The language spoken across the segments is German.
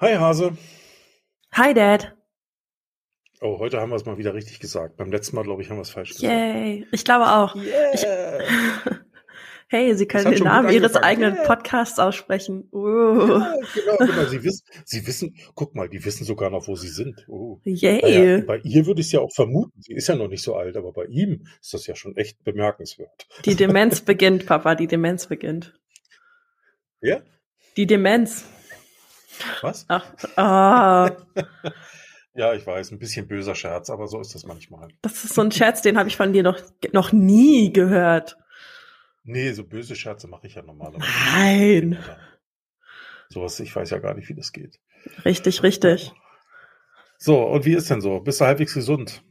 Hi Hase. Hi Dad. Oh, heute haben wir es mal wieder richtig gesagt. Beim letzten Mal, glaube ich, haben wir es falsch gesagt. Yay. Ich glaube auch. Yeah. Ich, hey, Sie können den Namen Ihres eigenen Yeah. Podcasts aussprechen. Uh. Ja, genau, genau. Sie wissen, Sie wissen, guck mal, die wissen sogar noch, wo sie sind. Oh. Yay. Naja, bei ihr würde ich es ja auch vermuten. Sie ist ja noch nicht so alt, aber bei ihm ist das ja schon echt bemerkenswert. Die Demenz beginnt, Papa. Die Demenz beginnt. Ja? Die Demenz. Was? Ach, ah, Ja, ich weiß, ein bisschen böser Scherz, aber so ist das manchmal. das ist so ein Scherz, den habe ich von dir noch, noch nie gehört. Nee, so böse Scherze mache ich ja normalerweise. Nein. Sowas, ich weiß ja gar nicht, wie das geht. Richtig, richtig. So, und wie ist denn so? Bist du halbwegs gesund?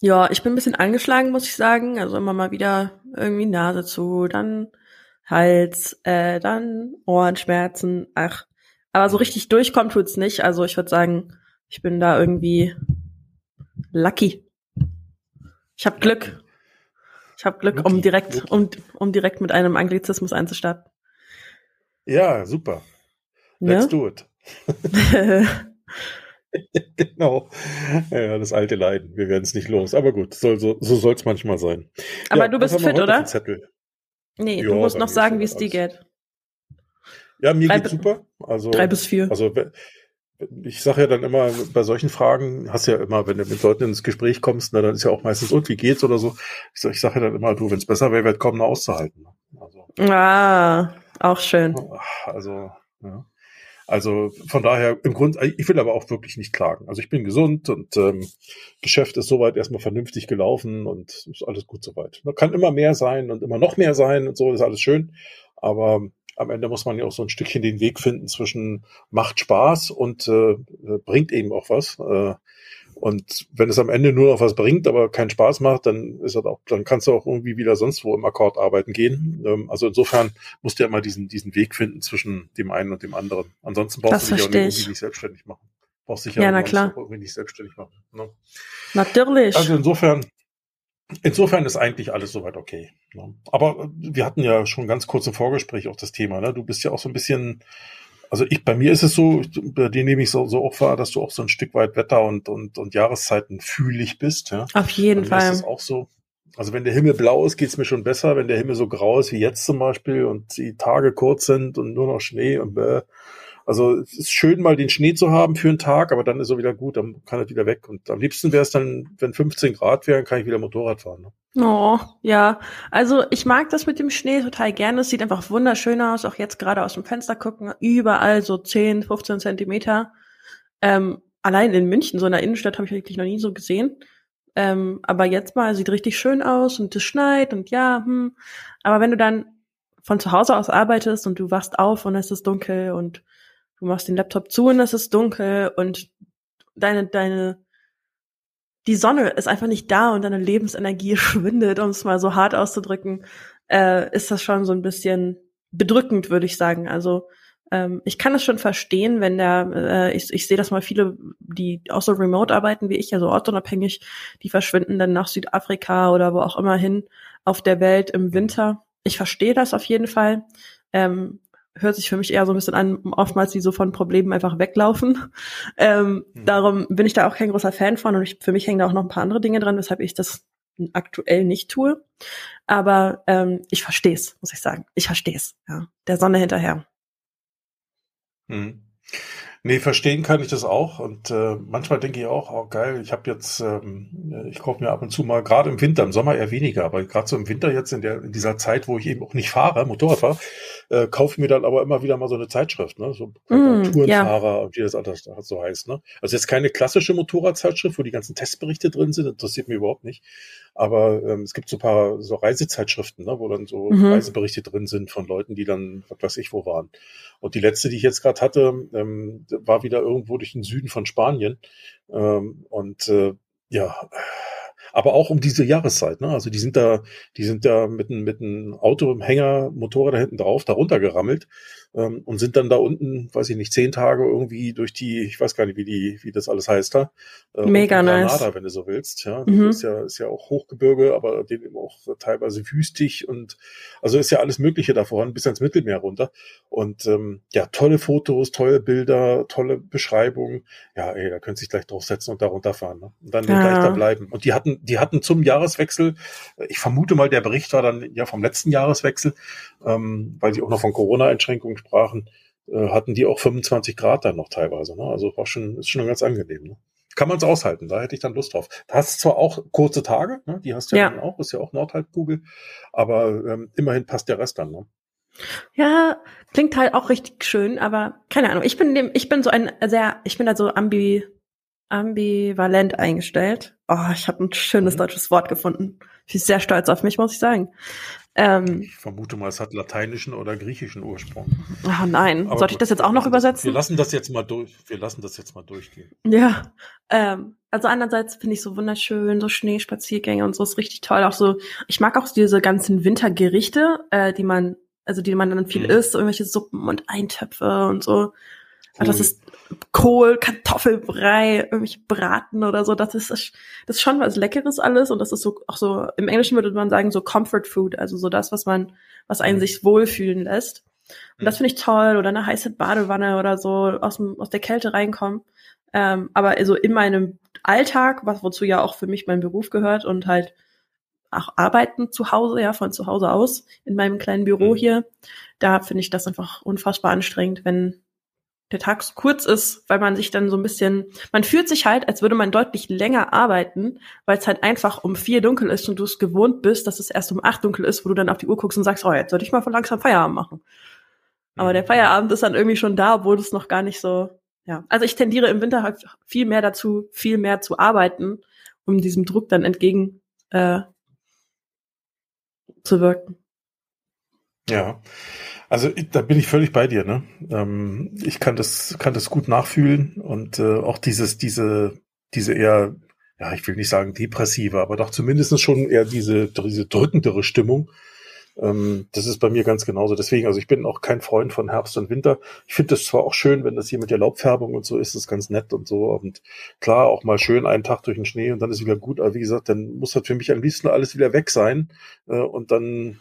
Ja, ich bin ein bisschen angeschlagen, muss ich sagen. Also immer mal wieder irgendwie Nase zu, dann Hals, äh, dann Ohrenschmerzen. Ach, aber so richtig durchkommt tut's nicht. Also ich würde sagen, ich bin da irgendwie lucky. Ich habe Glück. Ich habe Glück, um direkt, lucky. um, um direkt mit einem Anglizismus einzustarten. Ja, super. Let's Ne? do it. Genau. Ja, das alte Leiden. Wir werden es nicht los. Aber gut, soll, so, so soll es manchmal sein. aber Ja, du bist fit, oder? Zettel? Nee, Ja, du musst noch sagen, wie es dir geht. Ja, mir Drei geht's super. Also, Drei bis vier. also ich sage ja dann immer, bei solchen Fragen hast du ja immer, wenn du mit Leuten ins Gespräch kommst, na, dann ist ja auch meistens, und wie geht's oder so. Ich sage sag ja dann immer, du, wenn es besser wäre, wird kaum noch auszuhalten. Also, ah, auch schön. Also, ja. Also von daher im Grund, ich will aber auch wirklich nicht klagen. Also ich bin gesund und ähm, Geschäft ist soweit erstmal vernünftig gelaufen und ist alles gut soweit. Da kann immer mehr sein und immer noch mehr sein und so, ist alles schön. Aber am Ende muss man ja auch so ein Stückchen den Weg finden zwischen macht Spaß und äh, bringt eben auch was. Äh, und wenn es am Ende nur noch was bringt, aber keinen Spaß macht, dann ist das auch, dann kannst du auch irgendwie wieder sonst wo im Akkord arbeiten gehen. Ähm, also insofern musst du ja immer diesen, diesen Weg finden zwischen dem einen und dem anderen. Ansonsten brauchst Das du dich auch nicht, verstehe ich. irgendwie nicht selbstständig machen. Brauchst dich Ja, na sonst klar. auch irgendwie nicht selbstständig machen. Ne? Natürlich. Also insofern, insofern ist eigentlich alles soweit okay. Ne? Aber wir hatten ja schon ganz kurz im Vorgespräch auch das Thema. Ne? Du bist ja auch so ein bisschen, also ich, bei mir ist es so, bei dir nehme ich so, so auch wahr, dass du auch so ein Stück weit Wetter und, und, und Jahreszeiten fühlig bist. Ja? Auf jeden mir ist Fall. es auch so. Also wenn der Himmel blau ist, geht's mir schon besser. Wenn der Himmel so grau ist wie jetzt zum Beispiel und die Tage kurz sind und nur noch Schnee und bäh. Also es ist schön, mal den Schnee zu haben für einen Tag, aber dann ist er wieder gut, dann kann er wieder weg. Und am liebsten wäre es dann, wenn 15 Grad wären, kann ich wieder Motorrad fahren. Ne? Oh, ja. Also ich mag das mit dem Schnee total gerne. Es sieht einfach wunderschön aus. Auch jetzt gerade aus dem Fenster gucken. Überall so 10, 15 Zentimeter. Ähm, allein in München, so in der Innenstadt, habe ich wirklich noch nie so gesehen. Ähm, aber jetzt mal sieht richtig schön aus und es schneit und ja, hm. Aber wenn du dann von zu Hause aus arbeitest und du wachst auf und es ist dunkel und du machst den Laptop zu und es ist dunkel und deine, deine, die Sonne ist einfach nicht da und deine Lebensenergie schwindet, um es mal so hart auszudrücken, äh, ist das schon so ein bisschen bedrückend, würde ich sagen. Also ähm, ich kann es schon verstehen, wenn der, äh, ich, ich sehe das mal viele, die auch so remote arbeiten wie ich, also ortsunabhängig, die verschwinden dann nach Südafrika oder wo auch immer hin auf der Welt im Winter. Ich verstehe das auf jeden Fall. Ähm, hört sich für mich eher so ein bisschen an, oftmals wie so von Problemen einfach weglaufen. Ähm, Mhm. Darum bin ich da auch kein großer Fan von und ich, für mich hängen da auch noch ein paar andere Dinge dran, weshalb ich das aktuell nicht tue. Aber ähm, ich verstehe es, muss ich sagen. Ich verstehe es. Ja. Der Sonne hinterher. Mhm. Nee, verstehen kann ich das auch. Und äh, manchmal denke ich auch, oh geil, ich habe jetzt, ähm, ich kaufe mir ab und zu mal, gerade im Winter, im Sommer eher weniger, aber gerade so im Winter jetzt in der in dieser Zeit, wo ich eben auch nicht fahre, Motorrad fahre, äh, kaufe ich mir dann aber immer wieder mal so eine Zeitschrift, ne? So Mm, Tourenfahrer und wie das alles so heißt, ne? Also jetzt keine klassische Motorradzeitschrift, wo die ganzen Testberichte drin sind, interessiert mich überhaupt nicht. Aber ähm, es gibt so ein paar so Reisezeitschriften, ne, wo dann so Mhm. Reiseberichte drin sind von Leuten, die dann, was weiß ich, wo waren. Und die letzte, die ich jetzt gerade hatte, ähm, war wieder irgendwo durch den Süden von Spanien. Ähm, und äh, ja, aber auch um diese Jahreszeit. Ne? Also die sind da, die sind da mit einem mit einem Auto, Hänger, Motorräder hinten drauf, da runtergerammelt. Ähm, und sind dann da unten, weiß ich nicht, zehn Tage irgendwie durch die, ich weiß gar nicht, wie die, wie das alles heißt da. Äh, Mega nice. Granada, wenn du so willst. Ja, mhm. ist ja, ist ja auch Hochgebirge, aber den eben auch teilweise wüstig und also ist ja alles Mögliche da voran, bis ans Mittelmeer runter. Und ähm, ja, tolle Fotos, tolle Bilder, tolle Beschreibungen. Ja, ey, da könnt ihr sich gleich draufsetzen und da runterfahren. Ne? Und dann ja. gleich da bleiben. Und die hatten, die hatten zum Jahreswechsel, ich vermute mal, der Bericht war dann ja vom letzten Jahreswechsel, ähm, weil die auch noch von Corona-Einschränkungen sprachen, äh, hatten die auch 25 Grad dann noch teilweise. Ne? Also war schon, ist schon ganz angenehm. Ne? Kann man es aushalten, da hätte ich dann Lust drauf. Da hast zwar auch kurze Tage, ne? die hast du ja, ja. dann auch, ist ja auch Nordhalbkugel, aber ähm, immerhin passt der Rest dann. Ne? Ja, klingt halt auch richtig schön, aber keine Ahnung. Ich bin dem, ich bin so ein sehr, ich bin da so ambi, ambivalent eingestellt. Oh, ich habe ein schönes mhm. deutsches Wort gefunden. Ich bin sehr stolz auf mich, muss ich sagen. Ähm, ich vermute mal, es hat lateinischen oder griechischen Ursprung. Oh nein, Aber sollte ich das jetzt auch noch übersetzen? Wir lassen das jetzt mal durch. Wir lassen das jetzt mal durchgehen. Ja, ähm, also andererseits finde ich so wunderschön, so Schneespaziergänge und so ist richtig toll. Auch so, ich mag auch diese ganzen Wintergerichte, äh, die man, also die man dann viel mhm. isst, so irgendwelche Suppen und Eintöpfe und so. Cool. Das ist Kohl, Kartoffelbrei, irgendwelche Braten oder so. Das ist, das ist schon was Leckeres alles und das ist so, auch so, im Englischen würde man sagen, so Comfort Food, also so das, was man, was einen mhm. sich wohlfühlen lässt. Und das mhm. finde ich toll oder eine heiße Badewanne oder so aus, dem, aus der Kälte reinkommen. Ähm, aber also in meinem Alltag, was wozu ja auch für mich mein Beruf gehört und halt auch arbeiten zu Hause, ja, von zu Hause aus in meinem kleinen Büro mhm. hier, da finde ich das einfach unfassbar anstrengend, wenn der Tag so kurz ist, weil man sich dann so ein bisschen, man fühlt sich halt, als würde man deutlich länger arbeiten, weil es halt einfach um vier dunkel ist und du es gewohnt bist, dass es erst um acht dunkel ist, wo du dann auf die Uhr guckst und sagst, oh, jetzt sollte ich mal von langsam Feierabend machen. Aber der mhm. Feierabend ist dann irgendwie schon da, obwohl es noch gar nicht so, ja. Also ich tendiere im Winter halt viel mehr dazu, viel mehr zu arbeiten, um diesem Druck dann entgegen äh, zu wirken. Ja. Also da bin ich völlig bei dir. Ne? Ähm, ich kann das, kann das gut nachfühlen und äh, auch dieses, diese, diese eher, ja, ich will nicht sagen depressive, aber doch zumindest schon eher diese, diese drückendere Stimmung. Ähm, das ist bei mir ganz genauso. Deswegen, also ich bin auch kein Freund von Herbst und Winter. Ich finde das zwar auch schön, wenn das hier mit der Laubfärbung und so ist, ist ganz nett und so. Und klar, auch mal schön einen Tag durch den Schnee und dann ist wieder gut. Aber wie gesagt, dann muss halt für mich am liebsten alles wieder weg sein. Äh, und dann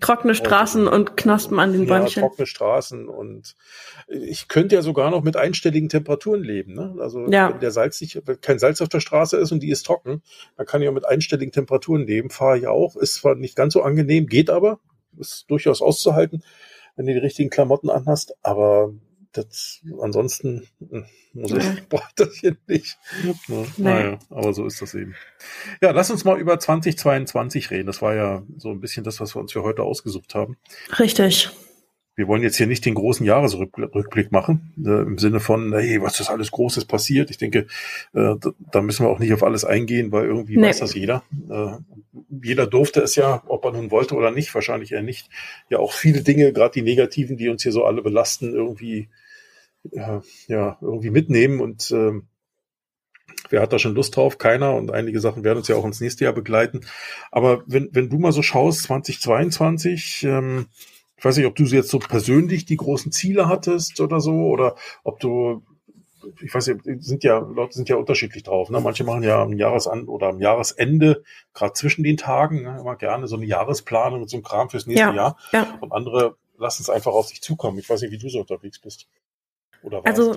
Trockene Straßen und, und Knospen an den ja, Bäumchen. trockene Straßen und ich könnte ja sogar noch mit einstelligen Temperaturen leben. Ne? Also ja. wenn der Salz nicht, wenn kein Salz auf der Straße ist und die ist trocken, dann kann ich auch mit einstelligen Temperaturen leben. Fahre ich auch, ist zwar nicht ganz so angenehm, geht aber, ist durchaus auszuhalten, wenn du die richtigen Klamotten anhast, aber das, ansonsten muss ich, nee. brauche das hier nicht. Ja. Naja, aber so ist das eben. Ja, lass uns mal über 2022 reden. Das war ja so ein bisschen das, was wir uns für heute ausgesucht haben. Richtig. Wir wollen jetzt hier nicht den großen Jahresrückblick machen, äh, im Sinne von, hey, was ist alles Großes passiert? Ich denke, äh, da müssen wir auch nicht auf alles eingehen, weil irgendwie nee. weiß das jeder. Äh, jeder durfte es ja, ob er nun wollte oder nicht, wahrscheinlich eher nicht, ja auch viele Dinge, gerade die negativen, die uns hier so alle belasten, irgendwie ja, ja, irgendwie mitnehmen und äh, wer hat da schon Lust drauf? Keiner und einige Sachen werden uns ja auch ins nächste Jahr begleiten. Aber wenn, wenn du mal so schaust, 2022, ähm, ich weiß nicht, ob du jetzt so persönlich die großen Ziele hattest oder so, oder ob du, ich weiß nicht, sind ja, Leute sind ja unterschiedlich drauf. Ne? Manche machen ja am Jahresan oder am Jahresende, gerade zwischen den Tagen, ne, immer gerne so eine Jahresplanung und so ein Kram fürs nächste ja, Jahr. Ja. Und andere lassen es einfach auf sich zukommen. Ich weiß nicht, wie du so unterwegs bist. Oder warst? Also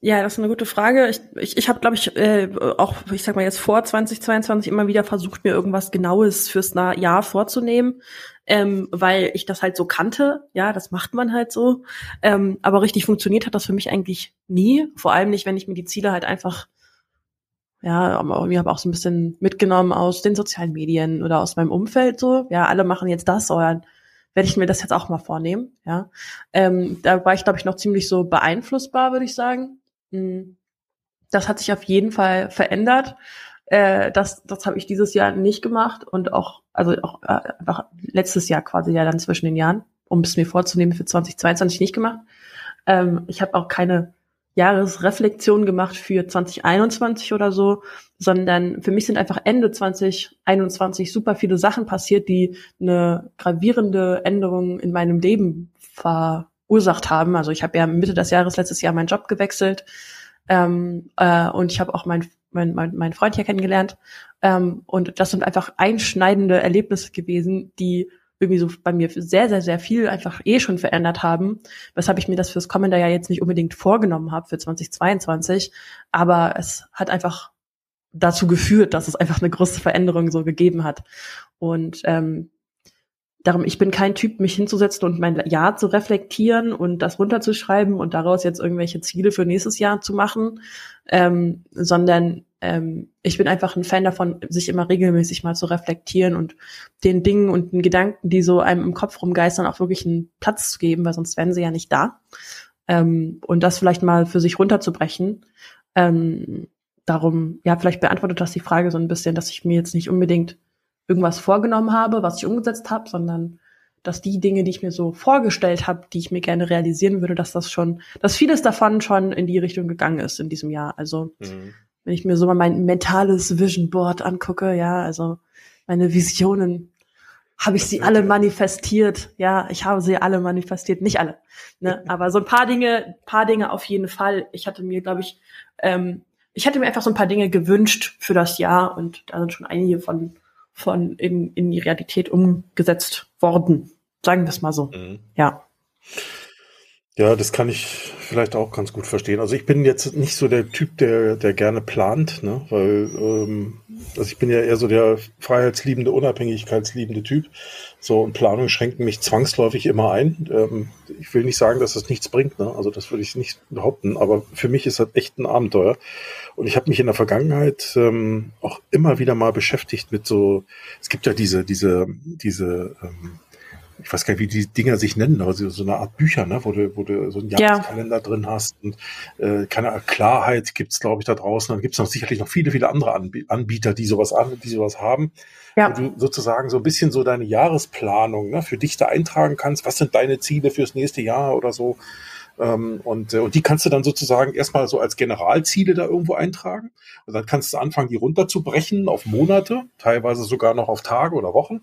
ja, das ist eine gute Frage. Ich, ich, ich habe, glaube ich, äh, auch, ich sag mal jetzt vor 2022 immer wieder versucht, mir irgendwas Genaues fürs Jahr vorzunehmen, ähm, weil ich das halt so kannte. Ja, das macht man halt so. Ähm, aber richtig funktioniert hat das für mich eigentlich nie. Vor allem nicht, wenn ich mir die Ziele halt einfach, ja, irgendwie habe auch so ein bisschen mitgenommen aus den sozialen Medien oder aus meinem Umfeld so. Ja, alle machen jetzt das, oder werde ich mir das jetzt auch mal vornehmen. Ja, ähm, da war ich glaube ich noch ziemlich so beeinflussbar, würde ich sagen. Hm. Das hat sich auf jeden Fall verändert. Äh, das das habe ich dieses Jahr nicht gemacht und auch also auch äh, letztes Jahr quasi ja dann zwischen den Jahren, um es mir vorzunehmen für 2022 nicht gemacht. Ähm, ich habe auch keine Jahresreflexion gemacht für 2021 oder so, sondern für mich sind einfach Ende 2021 super viele Sachen passiert, die eine gravierende Änderung in meinem Leben ver verursacht haben. Also ich habe ja Mitte des Jahres letztes Jahr meinen Job gewechselt ähm, äh, und ich habe auch meinen mein, mein, mein Freund hier kennengelernt. Ähm, und das sind einfach einschneidende Erlebnisse gewesen, die irgendwie so bei mir sehr, sehr, sehr viel einfach eh schon verändert haben, weshalb ich mir das fürs kommende Jahr jetzt nicht unbedingt vorgenommen habe für 2022. Aber es hat einfach dazu geführt, dass es einfach eine große Veränderung so gegeben hat. Und ähm, darum, ich bin kein Typ, mich hinzusetzen und mein Jahr zu reflektieren und das runterzuschreiben und daraus jetzt irgendwelche Ziele für nächstes Jahr zu machen, ähm, sondern ähm, ich bin einfach ein Fan davon, sich immer regelmäßig mal zu reflektieren und den Dingen und den Gedanken, die so einem im Kopf rumgeistern, auch wirklich einen Platz zu geben, weil sonst wären sie ja nicht da. Ähm, und das vielleicht mal für sich runterzubrechen. Ähm, darum, ja, vielleicht beantwortet das die Frage so ein bisschen, dass ich mir jetzt nicht unbedingt irgendwas vorgenommen habe, was ich umgesetzt habe, sondern dass die Dinge, die ich mir so vorgestellt habe, die ich mir gerne realisieren würde, dass das schon, dass vieles davon schon in die Richtung gegangen ist in diesem Jahr. Also mhm. wenn ich mir so mal mein mentales Vision Board angucke, ja, also meine Visionen, habe ich sie alle manifestiert. Ja, ich habe sie alle manifestiert, nicht alle, ne? aber so ein paar Dinge, paar Dinge auf jeden Fall. Ich hatte mir, glaube ich, ähm, ich hatte mir einfach so ein paar Dinge gewünscht für das Jahr und da sind schon einige von von in, in die Realität umgesetzt worden. Sagen wir es mal so. Mhm. Ja. Ja, das kann ich vielleicht auch ganz gut verstehen. Also ich bin jetzt nicht so der Typ, der, der gerne plant, ne? weil ähm, also ich bin ja eher so der freiheitsliebende, unabhängigkeitsliebende Typ. So und Planung schränken mich zwangsläufig immer ein. Ähm, ich will nicht sagen, dass das nichts bringt, ne? also das würde ich nicht behaupten, aber für mich ist das echt ein Abenteuer. Und ich habe mich in der Vergangenheit ähm, auch immer wieder mal beschäftigt mit so, es gibt ja diese, diese, diese ähm, ich weiß gar nicht, wie die Dinger sich nennen, aber so eine Art Bücher, ne, wo du, wo du so einen Jahreskalender ja. drin hast und äh, keine Klarheit gibt's, glaube ich, da draußen. Dann gibt's noch sicherlich noch viele, viele andere Anbieter, die sowas an, die sowas haben. Ja. Wo du sozusagen so ein bisschen so deine Jahresplanung ne, für dich da eintragen kannst. Was sind deine Ziele fürs nächste Jahr oder so? Ähm, und, äh, und die kannst du dann sozusagen erstmal so als Generalziele da irgendwo eintragen. Und dann kannst du anfangen, die runterzubrechen auf Monate, teilweise sogar noch auf Tage oder Wochen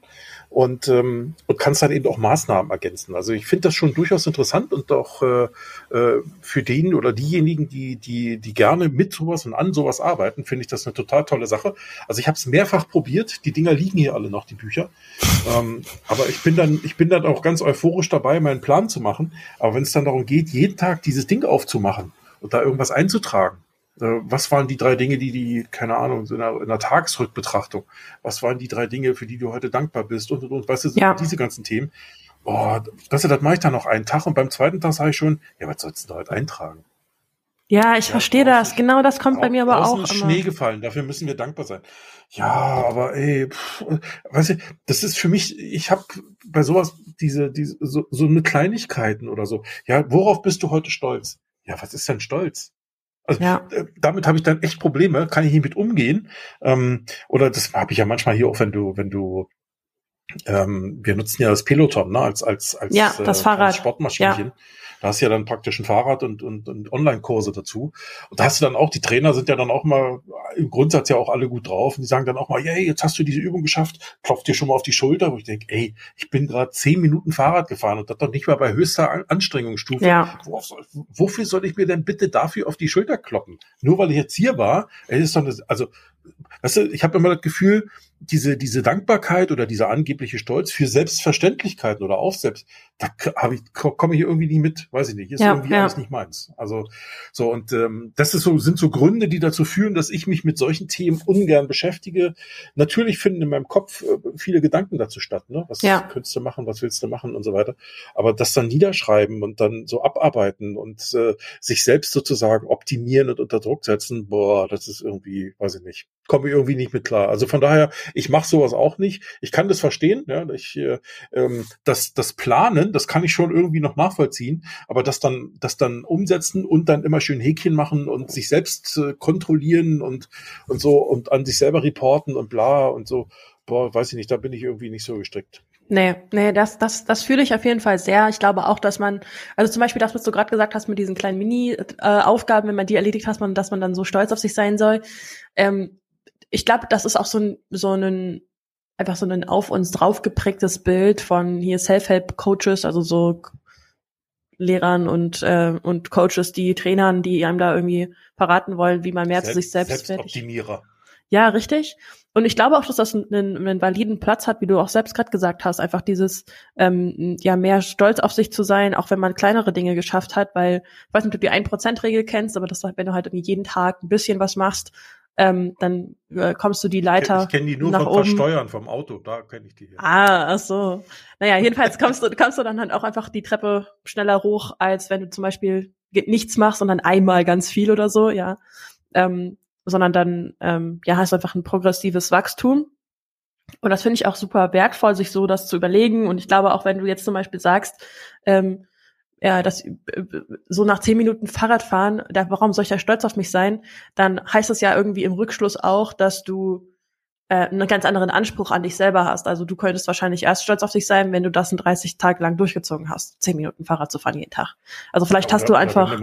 und, ähm, und kannst dann eben auch Maßnahmen ergänzen. Also ich finde das schon durchaus interessant und auch äh, äh, für den oder diejenigen, die, die, die gerne mit sowas und an sowas arbeiten, finde ich das eine total tolle Sache. Also ich habe es mehrfach probiert, die Dinger liegen hier alle noch, die Bücher. Ähm, aber ich bin dann, ich bin dann auch ganz euphorisch dabei, meinen Plan zu machen. Aber wenn es dann darum geht, jeden Tag dieses Ding aufzumachen und da irgendwas einzutragen, was waren die drei Dinge, die die, keine Ahnung, in einer, in einer Tagesrückbetrachtung, was waren die drei Dinge, für die du heute dankbar bist und, und, und, weißt du, ja. diese ganzen Themen. Boah, das, das mache ich dann noch einen Tag und beim zweiten Tag sage ich schon, ja, was sollst du da heute eintragen? Ja, ich ja, verstehe das. Genau das kommt bei mir aber auch. Ist Schnee gefallen. Dafür müssen wir dankbar sein. Ja, aber ey, pff, weißt du, das ist für mich. Ich habe bei sowas diese, diese so, so mit Kleinigkeiten oder so. Ja, worauf bist du heute stolz? Ja, was ist denn Stolz? Also ja. Äh, damit habe ich dann echt Probleme, kann ich nicht mit umgehen. Ähm, oder das habe ich ja manchmal hier auch, wenn du, wenn du ähm, wir nutzen ja das Peloton ne, als als als, ja, das äh, Fahrrad. Sportmaschinchen. Ja. Da hast du ja dann praktisch ein Fahrrad und, und, und Online-Kurse dazu. Und da hast du dann auch, die Trainer sind ja dann auch mal im Grundsatz ja auch alle gut drauf. Und die sagen dann auch mal, yay, jetzt hast du diese Übung geschafft, klopft dir schon mal auf die Schulter. Wo ich denke, ey, ich bin gerade zehn Minuten Fahrrad gefahren und das doch nicht mal bei höchster Anstrengungsstufe. Ja. Soll, wofür soll ich mir denn bitte dafür auf die Schulter kloppen? Nur weil ich jetzt hier war, ey, ist doch eine, also weißt du, ich habe immer das Gefühl, diese, diese Dankbarkeit oder dieser angebliche Stolz für Selbstverständlichkeiten oder auf selbst, da habe ich, komme ich irgendwie nie mit, weiß ich nicht, ist ja, irgendwie ja. alles nicht meins. Also so und ähm, das ist so, sind so Gründe, die dazu führen, dass ich mich mit solchen Themen ungern beschäftige. Natürlich finden in meinem Kopf äh, viele Gedanken dazu statt, ne? Was ja. könntest du machen, was willst du machen und so weiter. Aber das dann niederschreiben und dann so abarbeiten und äh, sich selbst sozusagen optimieren und unter Druck setzen, boah, das ist irgendwie, weiß ich nicht komme ich irgendwie nicht mit klar. Also von daher, ich mache sowas auch nicht. Ich kann das verstehen, ja, ich, äh, ähm, das, das Planen, das kann ich schon irgendwie noch nachvollziehen, aber das dann, das dann umsetzen und dann immer schön Häkchen machen und sich selbst äh, kontrollieren und und so und an sich selber reporten und bla und so, boah, weiß ich nicht, da bin ich irgendwie nicht so gestrickt. Nee, nee, das, das, das fühle ich auf jeden Fall sehr. Ich glaube auch, dass man, also zum Beispiel das, was du gerade gesagt hast mit diesen kleinen Mini-Aufgaben, äh, wenn man die erledigt hat, man, dass man dann so stolz auf sich sein soll. Ähm, ich glaube, das ist auch so ein, so ein, einfach so ein auf uns drauf geprägtes Bild von hier Self-Help-Coaches, also so Lehrern und, äh, und Coaches, die Trainern, die einem da irgendwie verraten wollen, wie man mehr selbst, zu sich selbst Selbstoptimierer. Ja, richtig. Und ich glaube auch, dass das einen, einen validen Platz hat, wie du auch selbst gerade gesagt hast, einfach dieses ähm, ja mehr stolz auf sich zu sein, auch wenn man kleinere Dinge geschafft hat, weil ich weiß nicht, ob du die 1%-Regel kennst, aber das wenn du halt irgendwie jeden Tag ein bisschen was machst, ähm, dann äh, kommst du die Leiter. Ich kenne die nur nach vom oben. Versteuern vom Auto, da kenne ich die. Hier. Ah, ach so. Naja, jedenfalls kommst du, kommst du dann halt auch einfach die Treppe schneller hoch, als wenn du zum Beispiel nichts machst und dann einmal ganz viel oder so, ja. Ähm, sondern dann ähm, ja hast du einfach ein progressives Wachstum. Und das finde ich auch super wertvoll, sich so das zu überlegen. Und ich glaube auch, wenn du jetzt zum Beispiel sagst, ähm, ja, das äh, so nach zehn Minuten Fahrradfahren, da, warum soll ich da stolz auf mich sein? Dann heißt das ja irgendwie im Rückschluss auch, dass du äh, einen ganz anderen Anspruch an dich selber hast. Also du könntest wahrscheinlich erst stolz auf dich sein, wenn du das in 30 Tage lang durchgezogen hast, zehn Minuten Fahrrad zu fahren jeden Tag. Also vielleicht oder, hast du einfach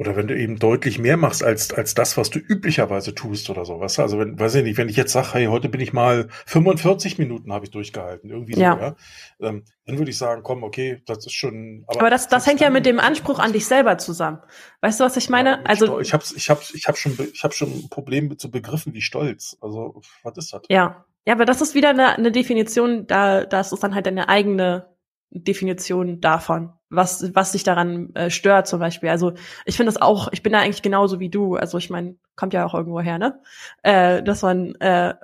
oder wenn du eben deutlich mehr machst als, als das, was du üblicherweise tust oder so. Weißt du? Also wenn, weiß ich nicht, wenn ich jetzt sage, hey, heute bin ich mal 45 Minuten habe ich durchgehalten, irgendwie so, Ja. ja, ähm, dann würde ich sagen, komm, okay, das ist schon. Aber das, das hängt ja mit dem Anspruch an dich selber zusammen. Weißt du, was ich meine? Also ich habe ich hab, ich hab schon ich hab schon ein Problem mit so Begriffen wie Stolz. Also was ist das? ja, ja, aber das ist wieder eine, eine Definition. Da, das ist dann halt deine eigene Definition davon, was was dich daran äh, stört zum Beispiel. Also ich finde das auch. Ich bin da eigentlich genauso wie du. Also ich meine, kommt ja auch irgendwo her, ne? Äh, dass man äh,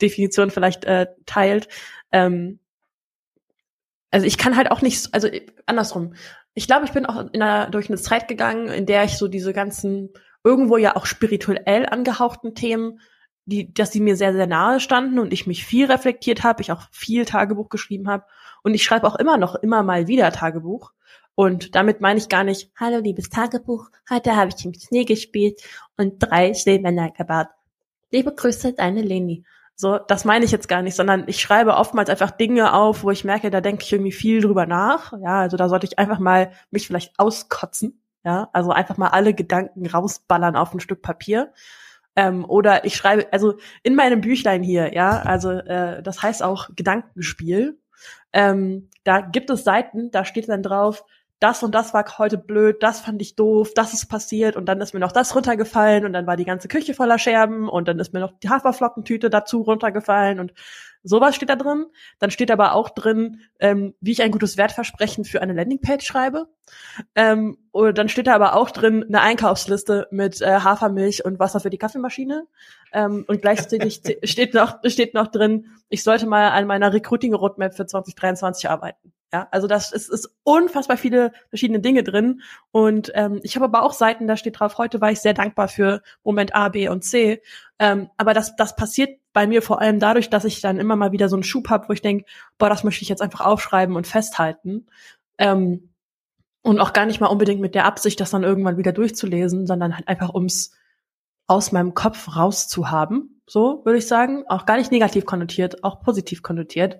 Definition vielleicht äh, teilt. Ähm, also ich kann halt auch nicht, also andersrum. Ich glaube, ich bin auch in einer, durch eine Zeit gegangen, in der ich so diese ganzen irgendwo ja auch spirituell angehauchten Themen, die, dass die mir sehr, sehr nahe standen und ich mich viel reflektiert habe, ich auch viel Tagebuch geschrieben habe und ich schreibe auch immer noch immer mal wieder Tagebuch. Und damit meine ich gar nicht, hallo liebes Tagebuch, heute habe ich im Schnee gespielt und drei Schneemänner gebaut. Liebe Grüße, deine Leni. So, das meine ich jetzt gar nicht, sondern ich schreibe oftmals einfach Dinge auf, wo ich merke, da denke ich irgendwie viel drüber nach. Ja, also da sollte ich einfach mal mich vielleicht auskotzen. Ja, also einfach mal alle Gedanken rausballern auf ein Stück Papier. Ähm, oder ich schreibe, also in meinem Büchlein hier, ja, also äh, das heißt auch Gedankenspiel. Ähm, da gibt es Seiten, da steht dann drauf, das und das war heute blöd, das fand ich doof, das ist passiert und dann ist mir noch das runtergefallen und dann war die ganze Küche voller Scherben und dann ist mir noch die Haferflockentüte dazu runtergefallen und sowas steht da drin. Dann steht aber auch drin, ähm, wie ich ein gutes Wertversprechen für eine Landingpage schreibe. Ähm, und dann steht da aber auch drin eine Einkaufsliste mit äh, Hafermilch und Wasser für die Kaffeemaschine. Ähm, und gleichzeitig steht noch, steht noch drin, ich sollte mal an meiner Recruiting Roadmap für 2023 arbeiten. Ja, also das ist, ist unfassbar viele verschiedene Dinge drin. Und ähm, ich habe aber auch Seiten, da steht drauf, heute war ich sehr dankbar für Moment A, B und C. Ähm, aber das, das passiert bei mir vor allem dadurch, dass ich dann immer mal wieder so einen Schub habe, wo ich denke, boah, das möchte ich jetzt einfach aufschreiben und festhalten. Ähm, und auch gar nicht mal unbedingt mit der Absicht, das dann irgendwann wieder durchzulesen, sondern halt einfach ums aus meinem Kopf rauszuhaben. So würde ich sagen. Auch gar nicht negativ konnotiert, auch positiv konnotiert.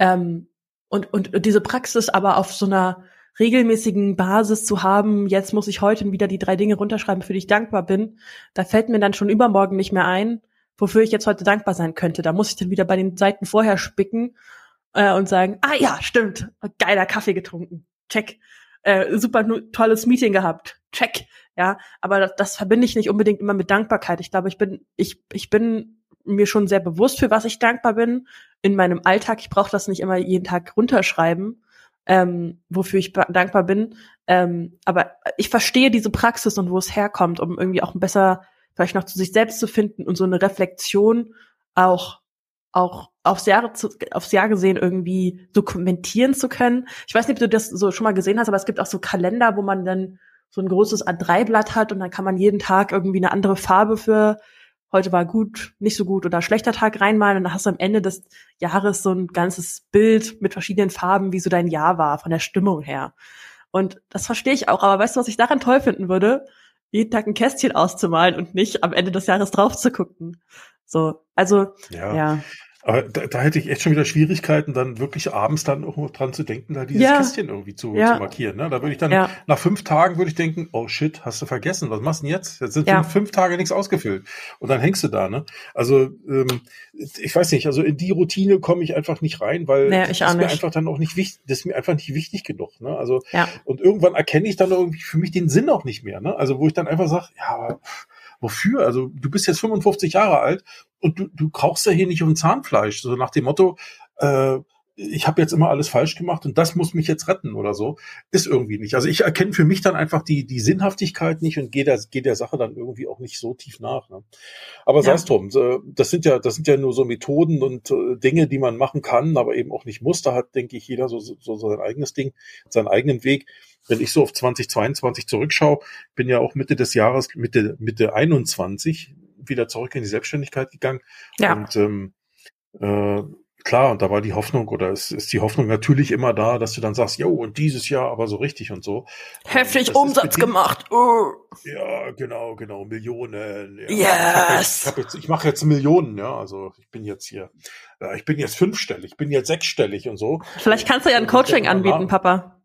Ähm, und, und diese Praxis aber auf so einer regelmäßigen Basis zu haben, jetzt muss ich heute wieder die drei Dinge runterschreiben, für die ich dankbar bin, da fällt mir dann schon übermorgen nicht mehr ein, wofür ich jetzt heute dankbar sein könnte. Da muss ich dann wieder bei den Seiten vorher spicken äh, und sagen, ah ja, stimmt, geiler Kaffee getrunken, check, äh, super tolles Meeting gehabt, check, ja, aber das, das verbinde ich nicht unbedingt immer mit Dankbarkeit. Ich glaube, ich bin, ich, ich bin mir schon sehr bewusst, für was ich dankbar bin in meinem Alltag. Ich brauche das nicht immer jeden Tag runterschreiben, ähm, wofür ich dankbar bin. Ähm, aber ich verstehe diese Praxis und wo es herkommt, um irgendwie auch besser vielleicht noch zu sich selbst zu finden und so eine Reflexion auch auch aufs Jahr, zu, aufs Jahr gesehen irgendwie dokumentieren zu können. Ich weiß nicht, ob du das so schon mal gesehen hast, aber es gibt auch so Kalender, wo man dann so ein großes A3-Blatt hat und dann kann man jeden Tag irgendwie eine andere Farbe für heute war gut, nicht so gut oder schlechter Tag reinmalen und dann hast du am Ende des Jahres so ein ganzes Bild mit verschiedenen Farben, wie so dein Jahr war, von der Stimmung her. Und das verstehe ich auch, aber weißt du, was ich daran toll finden würde? Jeden Tag ein Kästchen auszumalen und nicht am Ende des Jahres drauf zu gucken. So, also, ja. ja. Aber da, da hätte ich echt schon wieder Schwierigkeiten, dann wirklich abends dann irgendwo dran zu denken, da dieses ja. Kästchen irgendwie zu, ja. zu markieren. Ne? Da würde ich dann, ja. nach fünf Tagen würde ich denken, oh shit, hast du vergessen, was machst du denn jetzt? Jetzt sind fünf, fünf, Tage nichts ausgefüllt. Und dann hängst du da, ne? Also, ähm, ich weiß nicht, also in die Routine komme ich einfach nicht rein, weil nee, das ist mir einfach dann auch nicht wichtig, das ist mir einfach nicht wichtig genug. Ne? Also, und irgendwann erkenne ich dann irgendwie für mich den Sinn auch nicht mehr. Ne? Also, wo ich dann einfach sage, ja, wofür? Also du bist jetzt 55 Jahre alt und du, du krauchst ja hier nicht um Zahnfleisch. So nach dem Motto, äh, ich habe jetzt immer alles falsch gemacht und das muss mich jetzt retten oder so, ist irgendwie nicht. Also ich erkenne für mich dann einfach die, die Sinnhaftigkeit nicht und gehe der, gehe der Sache dann irgendwie auch nicht so tief nach. Ne? Aber ja. sei es drum, das sind ja, das sind ja nur so Methoden und äh, Dinge, die man machen kann, aber eben auch nicht muss. Da hat, denke ich, jeder so, so, so sein eigenes Ding, seinen eigenen Weg wenn ich so auf 2022 zurückschaue, bin ja auch Mitte des Jahres, Mitte, Mitte 21 wieder zurück in die Selbstständigkeit gegangen. Ja. Und ähm, äh, klar, und da war die Hoffnung, oder es ist die Hoffnung natürlich immer da, dass du dann sagst, jo, und dieses Jahr aber so richtig und so. Heftig Umsatz gemacht. Oh. Ja, genau, genau, Millionen. Ja. Yes. Ich, ich, ich mache jetzt Millionen, ja, also ich bin jetzt hier, ja, ich bin jetzt fünfstellig, ich bin jetzt sechsstellig und so. Vielleicht kannst du ja ein Coaching anbieten, Papa.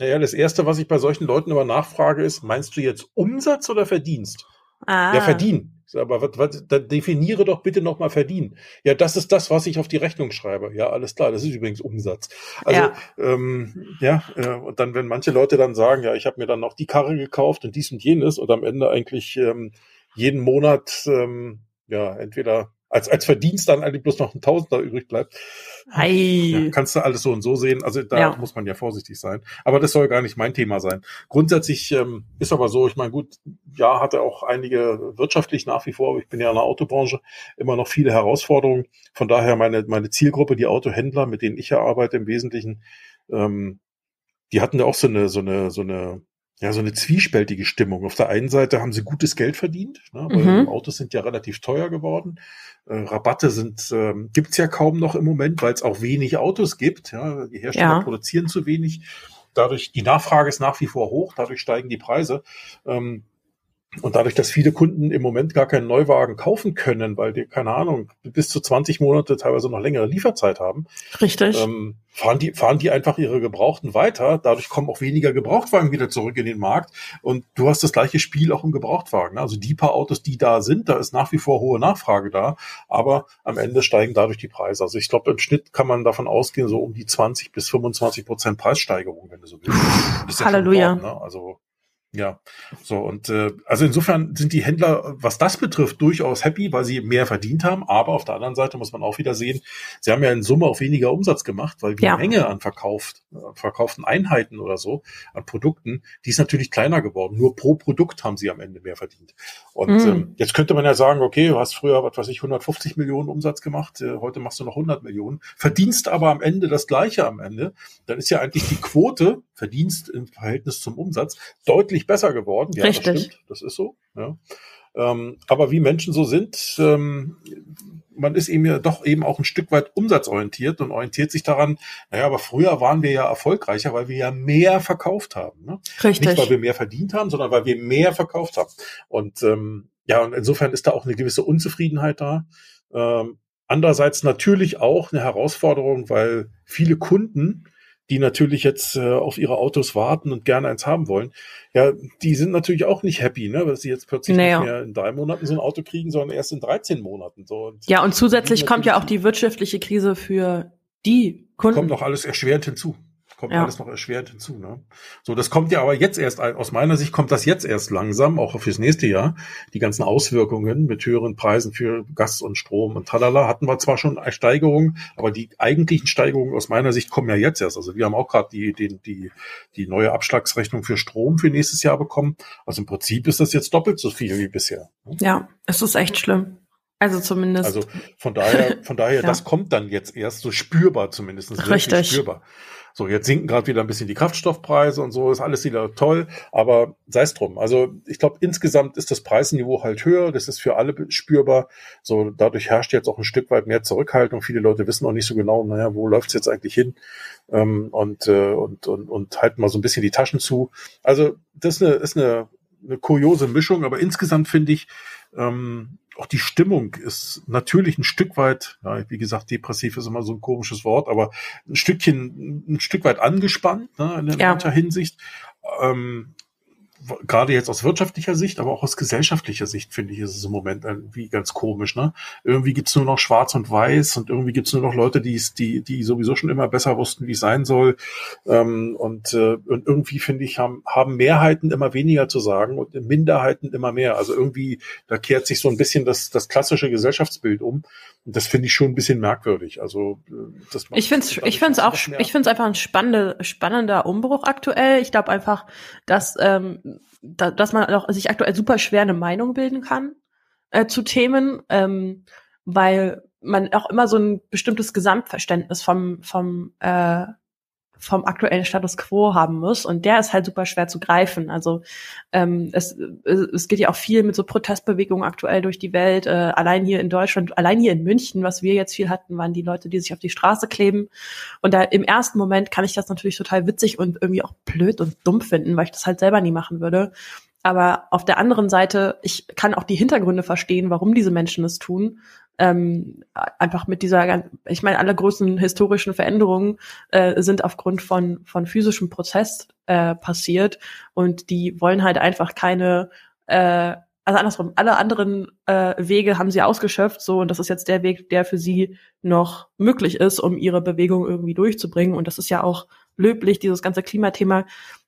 Naja, das erste, was ich bei solchen Leuten immer nachfrage, ist, meinst du jetzt Umsatz oder Verdienst? Ah. Ja, verdienen. Aber was, was, dann definiere doch bitte nochmal verdienen. Ja, das ist das, was ich auf die Rechnung schreibe. Ja, alles klar, das ist übrigens Umsatz. Also, ja, ähm, ja äh, und dann, wenn manche Leute dann sagen, ja, ich habe mir dann noch die Karre gekauft und dies und jenes und am Ende eigentlich ähm, jeden Monat ähm, ja entweder als, als Verdienst dann eigentlich bloß noch ein Tausender übrig bleibt. Ja, kannst du alles so und so sehen. Also da ja. muss man ja vorsichtig sein. Aber das soll gar nicht mein Thema sein. Grundsätzlich ähm, ist aber so, ich meine, gut, ja, hatte auch einige wirtschaftlich nach wie vor, ich bin ja in der Autobranche, immer noch viele Herausforderungen. Von daher meine, meine Zielgruppe, die Autohändler, mit denen ich ja arbeite im Wesentlichen, ähm, die hatten ja auch so eine, so eine, so eine ja, so eine zwiespältige Stimmung. Auf der einen Seite haben sie gutes Geld verdient, ne, weil mhm. Autos sind ja relativ teuer geworden. Äh, Rabatte sind ähm, gibt's ja kaum noch im Moment, weil es auch wenig Autos gibt. Ja, die Hersteller ja. produzieren zu wenig. Dadurch die Nachfrage ist nach wie vor hoch, dadurch steigen die Preise. Ähm, und dadurch, dass viele Kunden im Moment gar keinen Neuwagen kaufen können, weil die, keine Ahnung, bis zu 20 Monate teilweise noch längere Lieferzeit haben. Richtig. Ähm, fahren die, fahren die einfach ihre Gebrauchten weiter. Dadurch kommen auch weniger Gebrauchtwagen wieder zurück in den Markt. Und du hast das gleiche Spiel auch im Gebrauchtwagen. Also die paar Autos, die da sind, da ist nach wie vor hohe Nachfrage da. Aber am Ende steigen dadurch die Preise. Also ich glaube, im Schnitt kann man davon ausgehen, so um die 20 bis 25 Prozent Preissteigerung, wenn du so willst. Halleluja. Wort, ne? Also ja, so und äh, also insofern sind die Händler, was das betrifft, durchaus happy, weil sie mehr verdient haben. Aber auf der anderen Seite muss man auch wieder sehen, sie haben ja in Summe auch weniger Umsatz gemacht, weil die ja. Menge an verkauft, äh, verkauften Einheiten oder so an Produkten, die ist natürlich kleiner geworden. Nur pro Produkt haben sie am Ende mehr verdient. Und mhm. ähm, jetzt könnte man ja sagen, okay, du hast früher, was weiß ich, 150 Millionen Umsatz gemacht, äh, heute machst du noch 100 Millionen, verdienst aber am Ende das Gleiche am Ende. Dann ist ja eigentlich die Quote Verdienst im Verhältnis zum Umsatz deutlich besser geworden. Ja, Richtig. Das, stimmt, das ist so. Ja. Ähm, aber wie Menschen so sind, ähm, man ist eben ja doch eben auch ein Stück weit umsatzorientiert und orientiert sich daran, naja, aber früher waren wir ja erfolgreicher, weil wir ja mehr verkauft haben. Ne? Richtig. Nicht, weil wir mehr verdient haben, sondern weil wir mehr verkauft haben. Und ähm, ja, und insofern ist da auch eine gewisse Unzufriedenheit da. Ähm, andererseits natürlich auch eine Herausforderung, weil viele Kunden die natürlich jetzt äh, auf ihre Autos warten und gerne eins haben wollen, ja, die sind natürlich auch nicht happy, ne, dass sie jetzt plötzlich naja. nicht mehr in drei Monaten so ein Auto kriegen, sondern erst in 13 Monaten. So. Und ja, und zusätzlich kommt ja auch die wirtschaftliche Krise für die Kunden. Kommt noch alles erschwerend hinzu kommt ja. alles noch erschwert hinzu. Ne? So, das kommt ja aber jetzt erst, aus meiner Sicht kommt das jetzt erst langsam, auch fürs nächste Jahr. Die ganzen Auswirkungen mit höheren Preisen für Gas und Strom und talala hatten wir zwar schon Steigerungen, aber die eigentlichen Steigerungen aus meiner Sicht kommen ja jetzt erst. Also wir haben auch gerade die, die, die, die neue Abschlagsrechnung für Strom für nächstes Jahr bekommen. Also im Prinzip ist das jetzt doppelt so viel wie bisher. Ne? Ja, es ist echt schlimm. Also zumindest. Also von daher, von daher, ja. das kommt dann jetzt erst so spürbar zumindest. Richtig. Spürbar. So, jetzt sinken gerade wieder ein bisschen die Kraftstoffpreise und so, ist alles wieder toll, aber sei es drum. Also ich glaube, insgesamt ist das Preisniveau halt höher, das ist für alle spürbar. So, dadurch herrscht jetzt auch ein Stück weit mehr Zurückhaltung. Viele Leute wissen auch nicht so genau, naja, wo läuft's jetzt eigentlich hin? Ähm, und, äh, und, und, und halten mal so ein bisschen die Taschen zu. Also, das ist eine, ist eine, eine kuriose Mischung, aber insgesamt finde ich, Ähm, auch die Stimmung ist natürlich ein Stück weit, ja, wie gesagt, depressiv ist immer so ein komisches Wort, aber ein Stückchen, ein Stück weit angespannt ne, in ja. mancher Hinsicht. Ähm, gerade jetzt aus wirtschaftlicher Sicht, aber auch aus gesellschaftlicher Sicht, finde ich, ist es im Moment irgendwie ganz komisch. Ne? Irgendwie gibt's nur noch Schwarz und Weiß und irgendwie gibt's nur noch Leute, die die, die sowieso schon immer besser wussten, wie es sein soll. Ähm, und, äh, und irgendwie, finde ich, haben, haben Mehrheiten immer weniger zu sagen und Minderheiten immer mehr. Also irgendwie, da kehrt sich so ein bisschen das, das klassische Gesellschaftsbild um. Das finde ich schon ein bisschen merkwürdig. Also äh, das ich finde es ich find's auch, ich finde es einfach ein spannende, spannender Umbruch aktuell. Ich glaube einfach, dass ähm, da, dass man auch sich aktuell super schwer eine Meinung bilden kann äh, zu Themen, ähm, weil man auch immer so ein bestimmtes Gesamtverständnis vom vom äh, vom aktuellen Status quo haben muss und der ist halt super schwer zu greifen. Also ähm, es, es geht ja auch viel mit so Protestbewegungen aktuell durch die Welt. Äh, allein hier in Deutschland, allein hier in München, was wir jetzt viel hatten, waren die Leute, die sich auf die Straße kleben. Und da im ersten Moment kann ich das natürlich total witzig und irgendwie auch blöd und dumm finden, weil ich das halt selber nie machen würde. Aber auf der anderen Seite, ich kann auch die Hintergründe verstehen, warum diese Menschen es tun ähm, einfach mit dieser, ich meine, alle großen historischen Veränderungen äh, sind aufgrund von, von physischem Prozess äh, passiert und die wollen halt einfach keine, äh, also andersrum, alle anderen äh, Wege haben sie ausgeschöpft, so und das ist jetzt der Weg, der für sie noch möglich ist, um ihre Bewegung irgendwie durchzubringen. Und das ist ja auch löblich, dieses ganze Klimathema.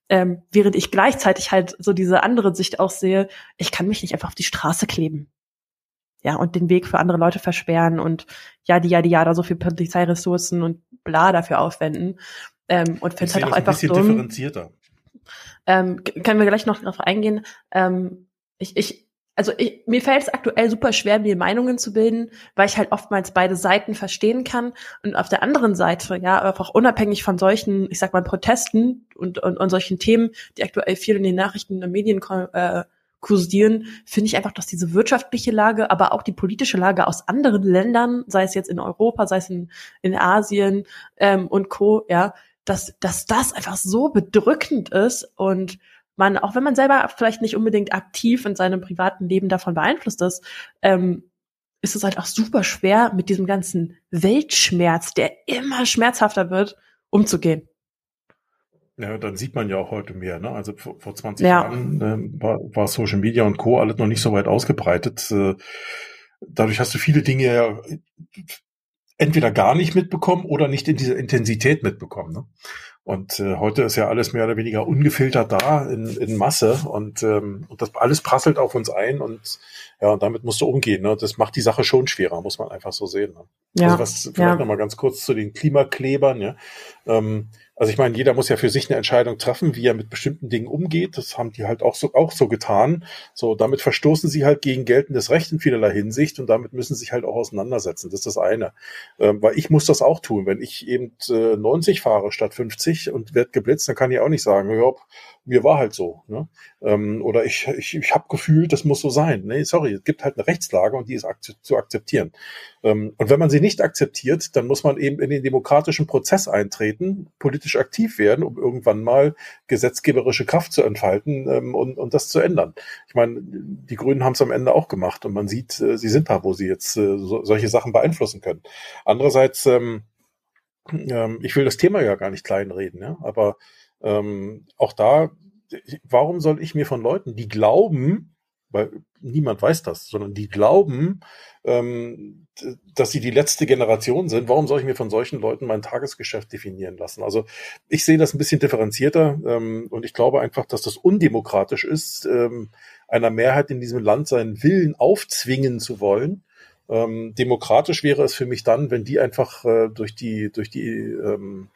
Ähm, während ich gleichzeitig halt so diese andere Sicht auch sehe, ich kann mich nicht einfach auf die Straße kleben ja, und den Weg für andere Leute versperren und ja, die ja, die ja da so viel Polizeiressourcen und bla dafür aufwenden. Ähm, und finde halt auch einfach so. differenzierter. Ähm, können wir gleich noch darauf eingehen. Ähm, ich, ich, also ich, mir fällt es aktuell super schwer, mir Meinungen zu bilden, weil ich halt oftmals beide Seiten verstehen kann. Und auf der anderen Seite, ja, einfach unabhängig von solchen, ich sag mal, Protesten und, und, und solchen Themen, die aktuell viel in den Nachrichten und Medien äh, kursieren, finde ich einfach, dass diese wirtschaftliche Lage, aber auch die politische Lage aus anderen Ländern, sei es jetzt in Europa, sei es in, in Asien ähm, und Co., ja, dass, dass das einfach so bedrückend ist und man, auch wenn man selber vielleicht nicht unbedingt aktiv in seinem privaten Leben davon beeinflusst ist, ähm, ist es halt auch super schwer, mit diesem ganzen Weltschmerz, der immer schmerzhafter wird, umzugehen. Ja, dann sieht man ja auch heute mehr. Ne? Also vor, vor 20 ja. Jahren äh, war, war Social Media und Co. alles noch nicht so weit ausgebreitet. Äh, dadurch hast du viele Dinge ja entweder gar nicht mitbekommen oder nicht in dieser Intensität mitbekommen. Ne? Und äh, heute ist ja alles mehr oder weniger ungefiltert da in, in Masse und, ähm, und das alles prasselt auf uns ein und ja, und damit musst du umgehen. Ne? Das macht die Sache schon schwerer, muss man einfach so sehen. Ne? Ja, also was vielleicht ja. nochmal ganz kurz zu den Klimaklebern, ja. Ähm, also ich meine, jeder muss ja für sich eine Entscheidung treffen, wie er mit bestimmten Dingen umgeht. Das haben die halt auch so, auch so getan. So, damit verstoßen sie halt gegen geltendes Recht in vielerlei Hinsicht und damit müssen sie sich halt auch auseinandersetzen. Das ist das eine. Ähm, weil ich muss das auch tun. Wenn ich eben äh, 90 fahre statt 50 und werde geblitzt, dann kann ich auch nicht sagen, ja, mir war halt so. Ne? Ähm, oder ich, ich, ich habe gefühlt, das muss so sein. Nee, sorry, es gibt halt eine Rechtslage und die ist ak zu akzeptieren. Ähm, und wenn man sie nicht akzeptiert, dann muss man eben in den demokratischen Prozess eintreten, politisch aktiv werden, um irgendwann mal gesetzgeberische Kraft zu entfalten ähm, und, und das zu ändern. Ich meine, die Grünen haben es am Ende auch gemacht und man sieht, äh, sie sind da, wo sie jetzt äh, so, solche Sachen beeinflussen können. Andererseits, ähm, ähm, ich will das Thema ja gar nicht kleinreden, ja, aber ähm, auch da, warum soll ich mir von Leuten, die glauben, weil niemand weiß das, sondern die glauben, ähm, dass sie die letzte Generation sind. Warum soll ich mir von solchen Leuten mein Tagesgeschäft definieren lassen? Also ich sehe das ein bisschen differenzierter ähm, und ich glaube einfach, dass das undemokratisch ist, ähm, einer Mehrheit in diesem Land seinen Willen aufzwingen zu wollen. Ähm, demokratisch wäre es für mich dann, wenn die einfach äh, durch die durch die ähm,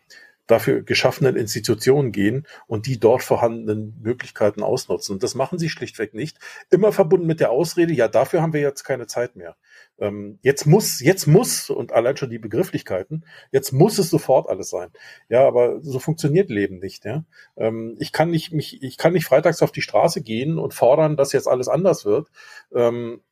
dafür geschaffenen Institutionen gehen und die dort vorhandenen Möglichkeiten ausnutzen. Und das machen sie schlichtweg nicht. Immer verbunden mit der Ausrede, ja, dafür haben wir jetzt keine Zeit mehr. Ähm, jetzt muss, jetzt muss, und allein schon die Begrifflichkeiten, jetzt muss es sofort alles sein. Ja, aber so funktioniert Leben nicht. Ja? Ähm, ich kann nicht mich, ich kann nicht freitags auf die Straße gehen und fordern, dass jetzt alles anders wird. Ähm, äh,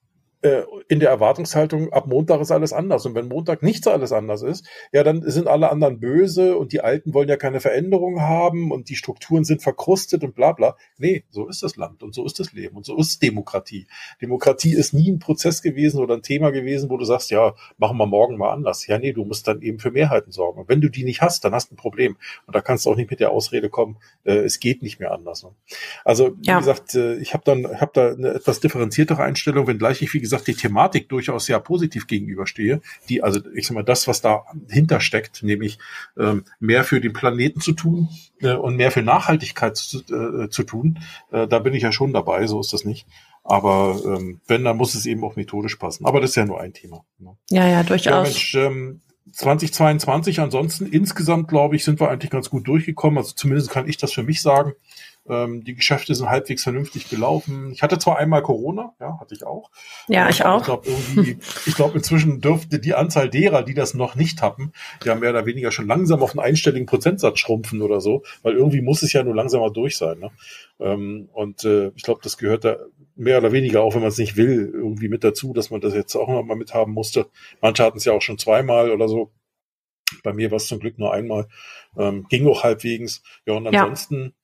in der Erwartungshaltung, ab Montag ist alles anders. Und wenn Montag nichts alles anders ist, ja, dann sind alle anderen böse und die Alten wollen ja keine Veränderung haben und die Strukturen sind verkrustet und bla bla. Nee, so ist das Land und so ist das Leben und so ist Demokratie. Demokratie ist nie ein Prozess gewesen oder ein Thema gewesen, wo du sagst, ja, machen wir morgen mal anders. Ja, nee, du musst dann eben für Mehrheiten sorgen. Und wenn du die nicht hast, dann hast du ein Problem. Und da kannst du auch nicht mit der Ausrede kommen, äh, es geht nicht mehr anders. Ne? Also, wie ja. gesagt, äh, ich habe dann hab da eine etwas differenziertere Einstellung, wenngleich ich, wie gesagt, gesagt, die Thematik durchaus sehr positiv gegenüberstehe, die, also ich sag mal, das, was dahinter steckt, nämlich ähm, mehr für den Planeten zu tun äh, und mehr für Nachhaltigkeit zu, äh, zu tun, äh, da bin ich ja schon dabei, so ist das nicht. Aber ähm, wenn, dann muss es eben auch methodisch passen. Aber das ist ja nur ein Thema. Ne? Ja, ja, durchaus. Ja, Mensch, ähm, 2022 ansonsten insgesamt, glaube ich, sind wir eigentlich ganz gut durchgekommen. Also zumindest kann ich das für mich sagen. Ähm, die Geschäfte sind halbwegs vernünftig gelaufen. Ich hatte zwar einmal Corona, ja, hatte ich auch. Ja, ich auch. Ich glaube ich glaube inzwischen dürfte die Anzahl derer, die das noch nicht haben, ja mehr oder weniger schon langsam auf einen einstelligen Prozentsatz schrumpfen oder so, weil irgendwie muss es ja nur langsamer durch sein. Ne? Ähm, und äh, ich glaube, das gehört da mehr oder weniger, auch wenn man es nicht will, irgendwie mit dazu, dass man das jetzt auch noch mal mithaben musste. Manche hatten es ja auch schon zweimal oder so. Bei mir war es zum Glück nur einmal. Ähm, ging auch halbwegs. Ja, und ansonsten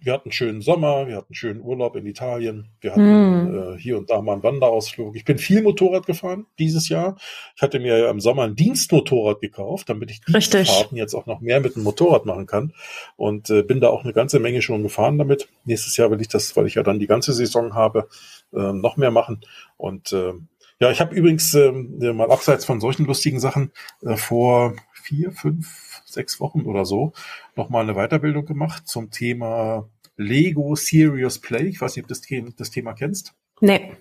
wir hatten einen schönen Sommer, wir hatten einen schönen Urlaub in Italien, wir hatten mm. äh, hier und da mal einen Wanderausflug. Ich bin viel Motorrad gefahren dieses Jahr. Ich hatte mir ja im Sommer ein Dienstmotorrad gekauft, damit ich Dienstfahrten jetzt auch noch mehr mit dem Motorrad machen kann. Und äh, bin da auch eine ganze Menge schon gefahren damit. Nächstes Jahr will ich das, weil ich ja dann die ganze Saison habe, äh, noch mehr machen. Und äh, ja, ich habe übrigens äh, mal abseits von solchen lustigen Sachen äh, vor vier, fünf, sechs Wochen oder so nochmal eine Weiterbildung gemacht zum Thema Lego Serious Play. Ich weiß nicht, ob du das, Thema kennst. Nee.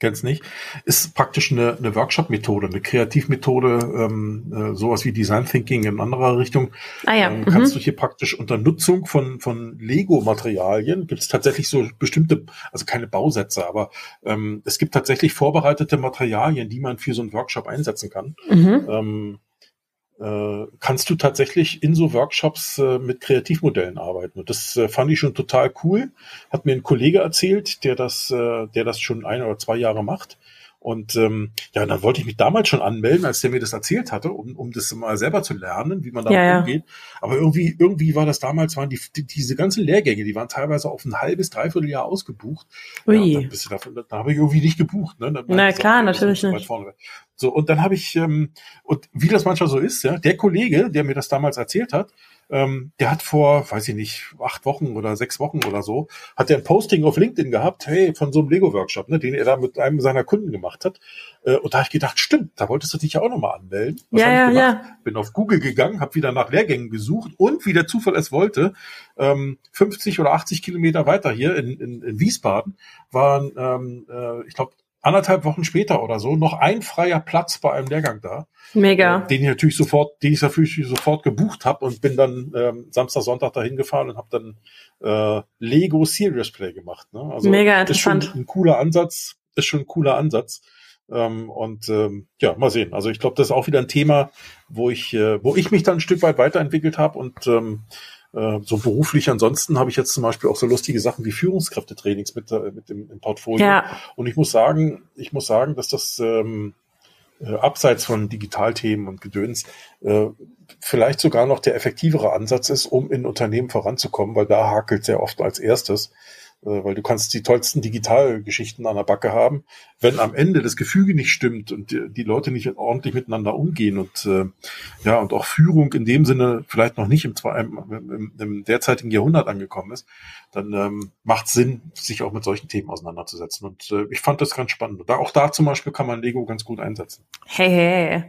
Kennst nicht. Ist praktisch eine, eine Workshop-Methode, eine Kreativmethode, ähm, äh, sowas wie Design Thinking in anderer Richtung. Ah ja. Ähm, mhm. Kannst du hier praktisch unter Nutzung von, von Lego-Materialien, gibt es tatsächlich so bestimmte, also keine Bausätze, aber ähm, es gibt tatsächlich vorbereitete Materialien, die man für so einen Workshop einsetzen kann. Mhm. Ähm, äh, kannst du tatsächlich in so Workshops äh, mit Kreativmodellen arbeiten. Und das äh, fand ich schon total cool. Hat mir ein Kollege erzählt, der das, äh, der das schon ein oder zwei Jahre macht. Und ähm, ja, dann wollte ich mich damals schon anmelden, als der mir das erzählt hatte, um, um das mal selber zu lernen, wie man damit ja, umgeht. Aber irgendwie, irgendwie war das damals, waren die, die, diese ganzen Lehrgänge, die waren teilweise auf ein halbes, dreiviertel Jahr ausgebucht. Ui. Ja, dann, bist du davon, dann habe ich irgendwie nicht gebucht. Ne? Dann Na klar, natürlich nicht. So, und dann habe ich, ähm, und wie das manchmal so ist, ja, der Kollege, der mir das damals erzählt hat, ähm, der hat vor, weiß ich nicht, acht Wochen oder sechs Wochen oder so, hat er ein Posting auf LinkedIn gehabt, hey, von so einem Lego-Workshop, ne, den er da mit einem seiner Kunden gemacht hat. Äh, und da habe ich gedacht, stimmt, da wolltest du dich ja auch nochmal anmelden. Was ja, ja, ja. Bin auf Google gegangen, habe wieder nach Lehrgängen gesucht und wie der Zufall es wollte, ähm, 50 oder 80 Kilometer weiter hier in, in, in Wiesbaden waren, ähm, äh, ich glaube, anderthalb Wochen später oder so noch ein freier Platz bei einem Lehrgang da. Mega. Äh, den ich natürlich sofort, den ich natürlich sofort gebucht habe und bin dann ähm, Samstag, Sonntag dahin gefahren und habe dann äh, Lego Serious Play gemacht. Ne? Also Mega interessant. Ist schon ein cooler Ansatz, ist schon ein cooler Ansatz. Ähm, und ähm, ja, mal sehen. Also ich glaube, das ist auch wieder ein Thema, wo ich, äh, wo ich mich dann ein Stück weit weiterentwickelt habe und ähm, äh, so beruflich ansonsten habe ich jetzt zum Beispiel auch so lustige Sachen wie Führungskräftetrainings mit, äh, mit dem im Portfolio. Ja. Und ich muss sagen, ich muss sagen, dass das ähm, äh, abseits von Digitalthemen und Gedöns äh, vielleicht sogar noch der effektivere Ansatz ist, um in Unternehmen voranzukommen, weil da hakelt sehr oft als erstes. Äh, weil du kannst die tollsten Digitalgeschichten an der Backe haben. Wenn am Ende das Gefüge nicht stimmt und die, Leute nicht ordentlich miteinander umgehen und äh, ja und auch Führung in dem Sinne vielleicht noch nicht im, im, im derzeitigen Jahrhundert angekommen ist, dann ähm, macht Sinn, sich auch mit solchen Themen auseinanderzusetzen. Und äh, ich fand das ganz spannend. Da, auch da zum Beispiel kann man Lego ganz gut einsetzen. Hey, hey.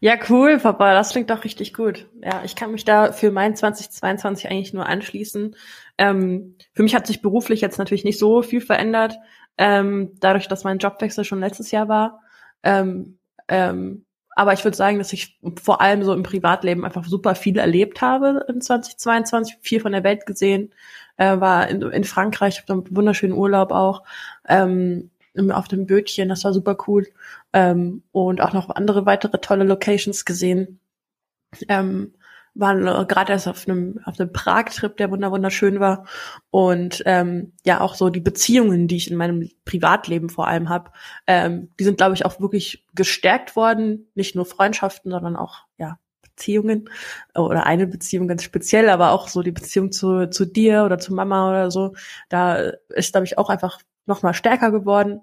Ja, cool, Papa, das klingt doch richtig gut. Ja, ich kann mich da für mein 2022 eigentlich nur anschließen. Ähm, für mich hat sich beruflich jetzt natürlich nicht so viel verändert, ähm, dadurch, dass mein Jobwechsel schon letztes Jahr war. Ähm, ähm, aber ich würde sagen, dass ich vor allem so im Privatleben einfach super viel erlebt habe in 2022, viel von der Welt gesehen, äh, war in, in Frankreich, habe einen wunderschönen Urlaub auch. Ähm, auf dem Bötchen, das war super cool. Ähm, und auch noch andere weitere tolle Locations gesehen. Ähm, waren äh, gerade erst auf einem auf einem Prag-Trip, der wunderschön war. Und ähm, ja auch so die Beziehungen, die ich in meinem Privatleben vor allem habe, ähm, die sind glaube ich auch wirklich gestärkt worden, nicht nur Freundschaften, sondern auch ja Beziehungen. Oder eine Beziehung ganz speziell, aber auch so die Beziehung zu zu dir oder zu Mama oder so, da ist glaube ich auch einfach noch mal stärker geworden.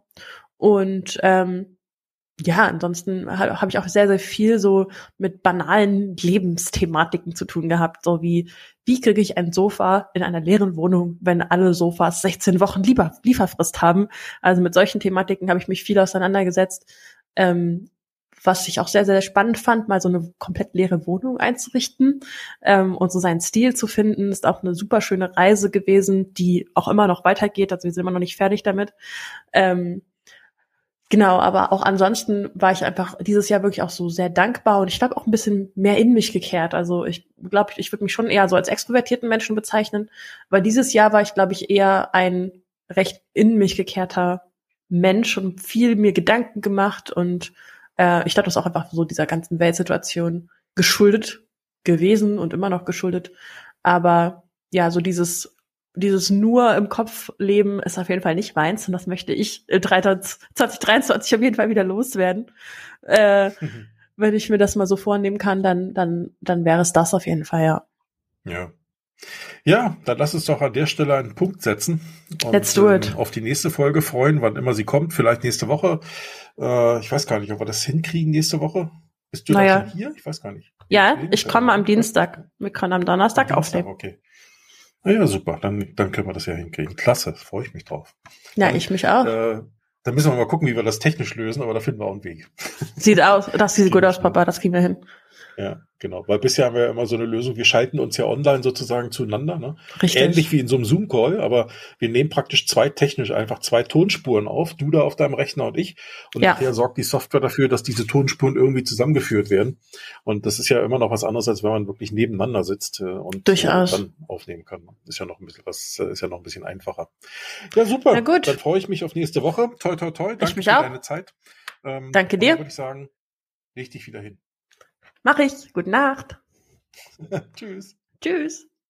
Und ähm, ja, ansonsten habe hab ich auch sehr, sehr viel so mit banalen Lebensthematiken zu tun gehabt, so wie, wie kriege ich ein Sofa in einer leeren Wohnung, wenn alle Sofas 16 Wochen Liefer Lieferfrist haben. Also mit solchen Thematiken habe ich mich viel auseinandergesetzt. Ähm, was ich auch sehr, sehr spannend fand, mal so eine komplett leere Wohnung einzurichten ähm, und so seinen Stil zu finden, ist auch eine super schöne Reise gewesen, die auch immer noch weitergeht. Also wir sind immer noch nicht fertig damit. Ähm, Genau, aber auch ansonsten war ich einfach dieses Jahr wirklich auch so sehr dankbar und ich glaube auch ein bisschen mehr in mich gekehrt. Also ich glaube, ich würde mich schon eher so als extrovertierten Menschen bezeichnen, weil dieses Jahr war ich, glaube ich, eher ein recht in mich gekehrter Mensch und viel mir Gedanken gemacht und äh, ich glaube, das ist auch einfach so dieser ganzen Weltsituation geschuldet gewesen und immer noch geschuldet. Aber ja, so dieses dieses nur im Kopf leben ist auf jeden Fall nicht meins und das möchte ich 2023 auf jeden Fall wieder loswerden. Äh, mhm. Wenn ich mir das mal so vornehmen kann, dann, dann, dann wäre es das auf jeden Fall, ja. Ja. Ja, dann lass uns doch an der Stelle einen Punkt setzen. Und, Let's do it. Ähm, auf die nächste Folge freuen, wann immer sie kommt. Vielleicht nächste Woche. Äh, ich weiß gar nicht, ob wir das hinkriegen nächste Woche. Bist du naja. schon hier? Ich weiß gar nicht. Ja, ich komme am Dienstag. Wir können am Donnerstag am Dienstag, aufnehmen. Okay. Na ja, super. Dann, dann können wir das ja hinkriegen. Klasse, freue ich mich drauf. Ja, dann, ich mich auch. Äh, dann müssen wir mal gucken, wie wir das technisch lösen, aber da finden wir auch einen Weg. Sieht aus, das sieht gut aus, Papa, das kriegen wir hin. Ja, genau. Weil bisher haben wir ja immer so eine Lösung, wir schalten uns ja online sozusagen zueinander. Ne? Richtig. Ähnlich wie in so einem Zoom-Call, aber wir nehmen praktisch zwei technisch einfach zwei Tonspuren auf, du da auf deinem Rechner und ich. Und ja. nachher sorgt die Software dafür, dass diese Tonspuren irgendwie zusammengeführt werden. Und das ist ja immer noch was anderes, als wenn man wirklich nebeneinander sitzt äh, und Durchaus. dann aufnehmen kann. Ist ja noch ein bisschen was, äh, ist ja noch ein bisschen einfacher. Ja, super. Na gut. Dann freue ich mich auf nächste Woche. Toi, toi, toi. Danke für auch. deine Zeit. Ähm, Danke dir. würde ich sagen, dich wieder hin. Mach ich. Gute Nacht. Tschüss. Tschüss.